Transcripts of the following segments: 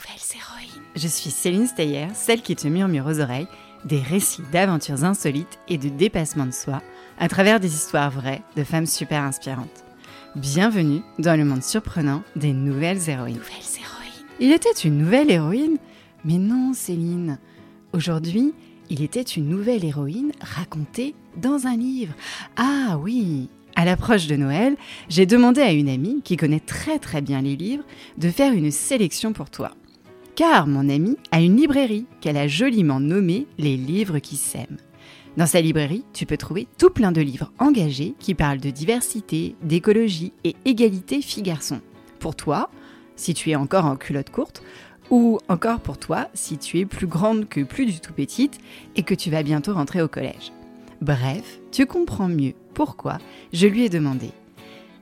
nouvelles héroïnes. Je suis Céline Steyer, celle qui te murmure aux oreilles des récits d'aventures insolites et de dépassement de soi à travers des histoires vraies de femmes super inspirantes. Bienvenue dans le monde surprenant des nouvelles héroïnes. Nouvelles héroïnes. Il était une nouvelle héroïne? Mais non, Céline. Aujourd'hui, il était une nouvelle héroïne racontée dans un livre. Ah oui, à l'approche de Noël, j'ai demandé à une amie qui connaît très très bien les livres de faire une sélection pour toi. Car mon amie a une librairie qu'elle a joliment nommée Les livres qui s'aiment. Dans sa librairie, tu peux trouver tout plein de livres engagés qui parlent de diversité, d'écologie et égalité filles-garçons. Pour toi, si tu es encore en culotte courte, ou encore pour toi si tu es plus grande que plus du tout petite et que tu vas bientôt rentrer au collège. Bref, tu comprends mieux pourquoi je lui ai demandé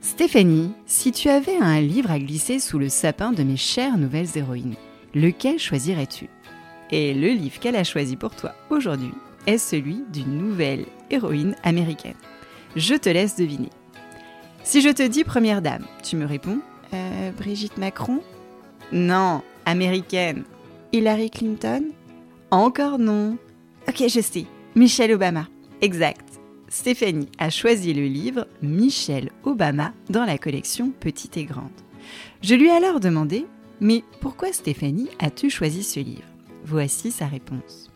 Stéphanie, si tu avais un livre à glisser sous le sapin de mes chères nouvelles héroïnes, lequel choisirais-tu? Et le livre qu'elle a choisi pour toi aujourd'hui est celui d'une nouvelle héroïne américaine. Je te laisse deviner. Si je te dis Première Dame, tu me réponds? Euh, Brigitte Macron? Non, américaine. Hillary Clinton? Encore non. Ok, je sais. Michelle Obama. Exact. Stéphanie a choisi le livre Michelle Obama dans la collection Petite et Grande. Je lui ai alors demandé Mais pourquoi Stéphanie as-tu choisi ce livre? Voici sa réponse.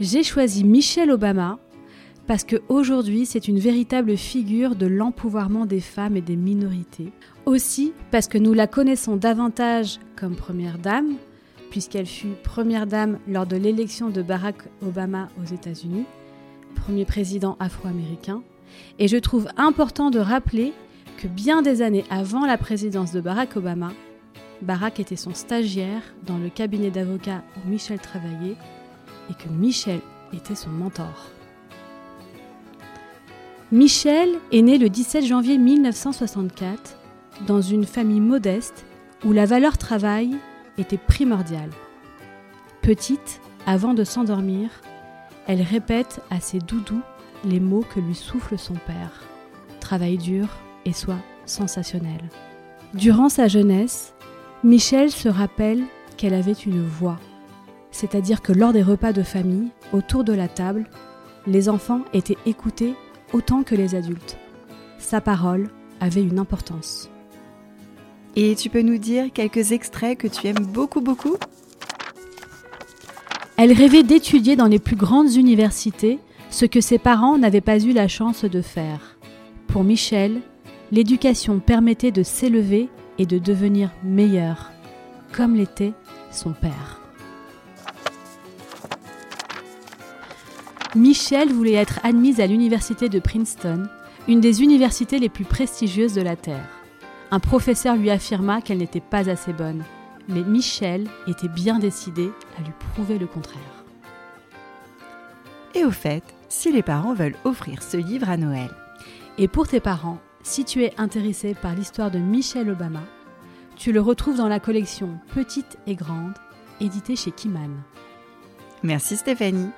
J'ai choisi Michelle Obama parce qu'aujourd'hui c'est une véritable figure de l'empouvoirment des femmes et des minorités. Aussi parce que nous la connaissons davantage comme première dame, puisqu'elle fut première dame lors de l'élection de Barack Obama aux États-Unis, premier président afro-américain, et je trouve important de rappeler que bien des années avant la présidence de Barack Obama, Barack était son stagiaire dans le cabinet d'avocats où Michel travaillait et que Michel était son mentor. Michel est né le 17 janvier 1964 dans une famille modeste où la valeur travail était primordiale. Petite, avant de s'endormir, elle répète à ses doudous les mots que lui souffle son père. Travail dur et sois sensationnel. Durant sa jeunesse, Michel se rappelle qu'elle avait une voix, c'est-à-dire que lors des repas de famille, autour de la table, les enfants étaient écoutés autant que les adultes. Sa parole avait une importance. Et tu peux nous dire quelques extraits que tu aimes beaucoup beaucoup? Elle rêvait d'étudier dans les plus grandes universités, ce que ses parents n'avaient pas eu la chance de faire. Pour Michel, l'éducation permettait de s'élever et de devenir meilleur, comme l'était son père. Michel voulait être admise à l'université de Princeton, une des universités les plus prestigieuses de la Terre. Un professeur lui affirma qu'elle n'était pas assez bonne, mais Michel était bien décidé à lui prouver le contraire. Et au fait, si les parents veulent offrir ce livre à Noël, Et pour tes parents, si tu es intéressé par l'histoire de Michelle Obama, tu le retrouves dans la collection Petite et Grande, éditée chez Kiman. Merci Stéphanie.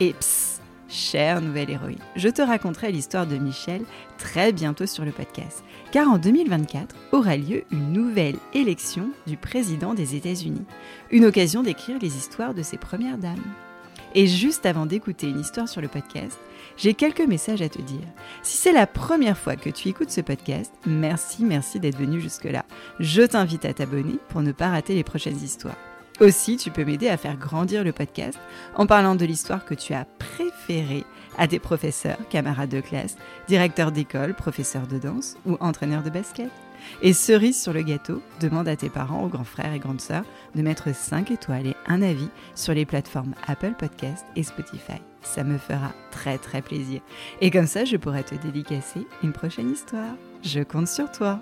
Et psst, chère nouvelle héroïne, je te raconterai l'histoire de Michel très bientôt sur le podcast. Car en 2024 aura lieu une nouvelle élection du président des États-Unis. Une occasion d'écrire les histoires de ses premières dames. Et juste avant d'écouter une histoire sur le podcast, j'ai quelques messages à te dire. Si c'est la première fois que tu écoutes ce podcast, merci, merci d'être venu jusque-là. Je t'invite à t'abonner pour ne pas rater les prochaines histoires. Aussi, tu peux m'aider à faire grandir le podcast en parlant de l'histoire que tu as préférée à tes professeurs, camarades de classe, directeurs d'école, professeurs de danse ou entraîneurs de basket. Et cerise sur le gâteau, demande à tes parents, aux grands frères et grandes sœurs de mettre 5 étoiles et un avis sur les plateformes Apple Podcast et Spotify. Ça me fera très très plaisir. Et comme ça, je pourrai te dédicacer une prochaine histoire. Je compte sur toi.